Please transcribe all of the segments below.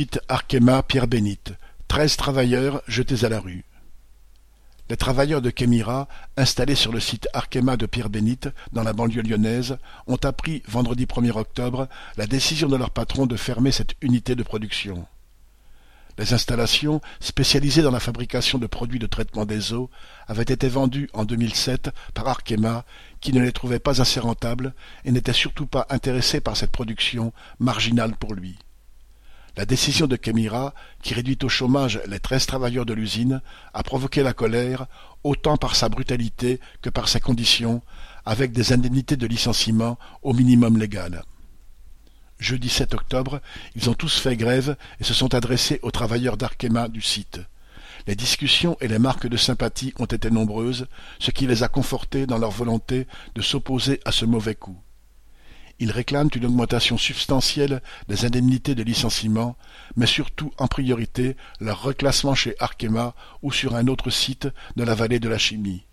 site Arkema Pierre-Bénite, treize travailleurs jetés à la rue. Les travailleurs de Kémira, installés sur le site Arkema de Pierre-Bénite, dans la banlieue lyonnaise, ont appris vendredi 1er octobre la décision de leur patron de fermer cette unité de production. Les installations, spécialisées dans la fabrication de produits de traitement des eaux, avaient été vendues en 2007 par Arkema, qui ne les trouvait pas assez rentables et n'était surtout pas intéressé par cette production marginale pour lui. La décision de Kemira, qui réduit au chômage les treize travailleurs de l'usine, a provoqué la colère, autant par sa brutalité que par ses conditions, avec des indemnités de licenciement au minimum légal. Jeudi 7 octobre, ils ont tous fait grève et se sont adressés aux travailleurs d'Arkema du site. Les discussions et les marques de sympathie ont été nombreuses, ce qui les a confortés dans leur volonté de s'opposer à ce mauvais coup. Ils réclament une augmentation substantielle des indemnités de licenciement, mais surtout en priorité leur reclassement chez Arkema ou sur un autre site de la vallée de la chimie.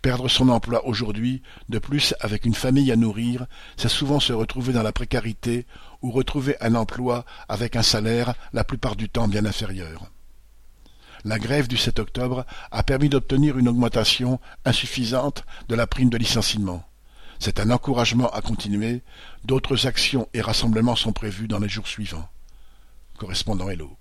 Perdre son emploi aujourd'hui, de plus avec une famille à nourrir, c'est souvent se retrouver dans la précarité ou retrouver un emploi avec un salaire la plupart du temps bien inférieur. La grève du 7 octobre a permis d'obtenir une augmentation insuffisante de la prime de licenciement. C'est un encouragement à continuer. D'autres actions et rassemblements sont prévus dans les jours suivants. Correspondant Hello.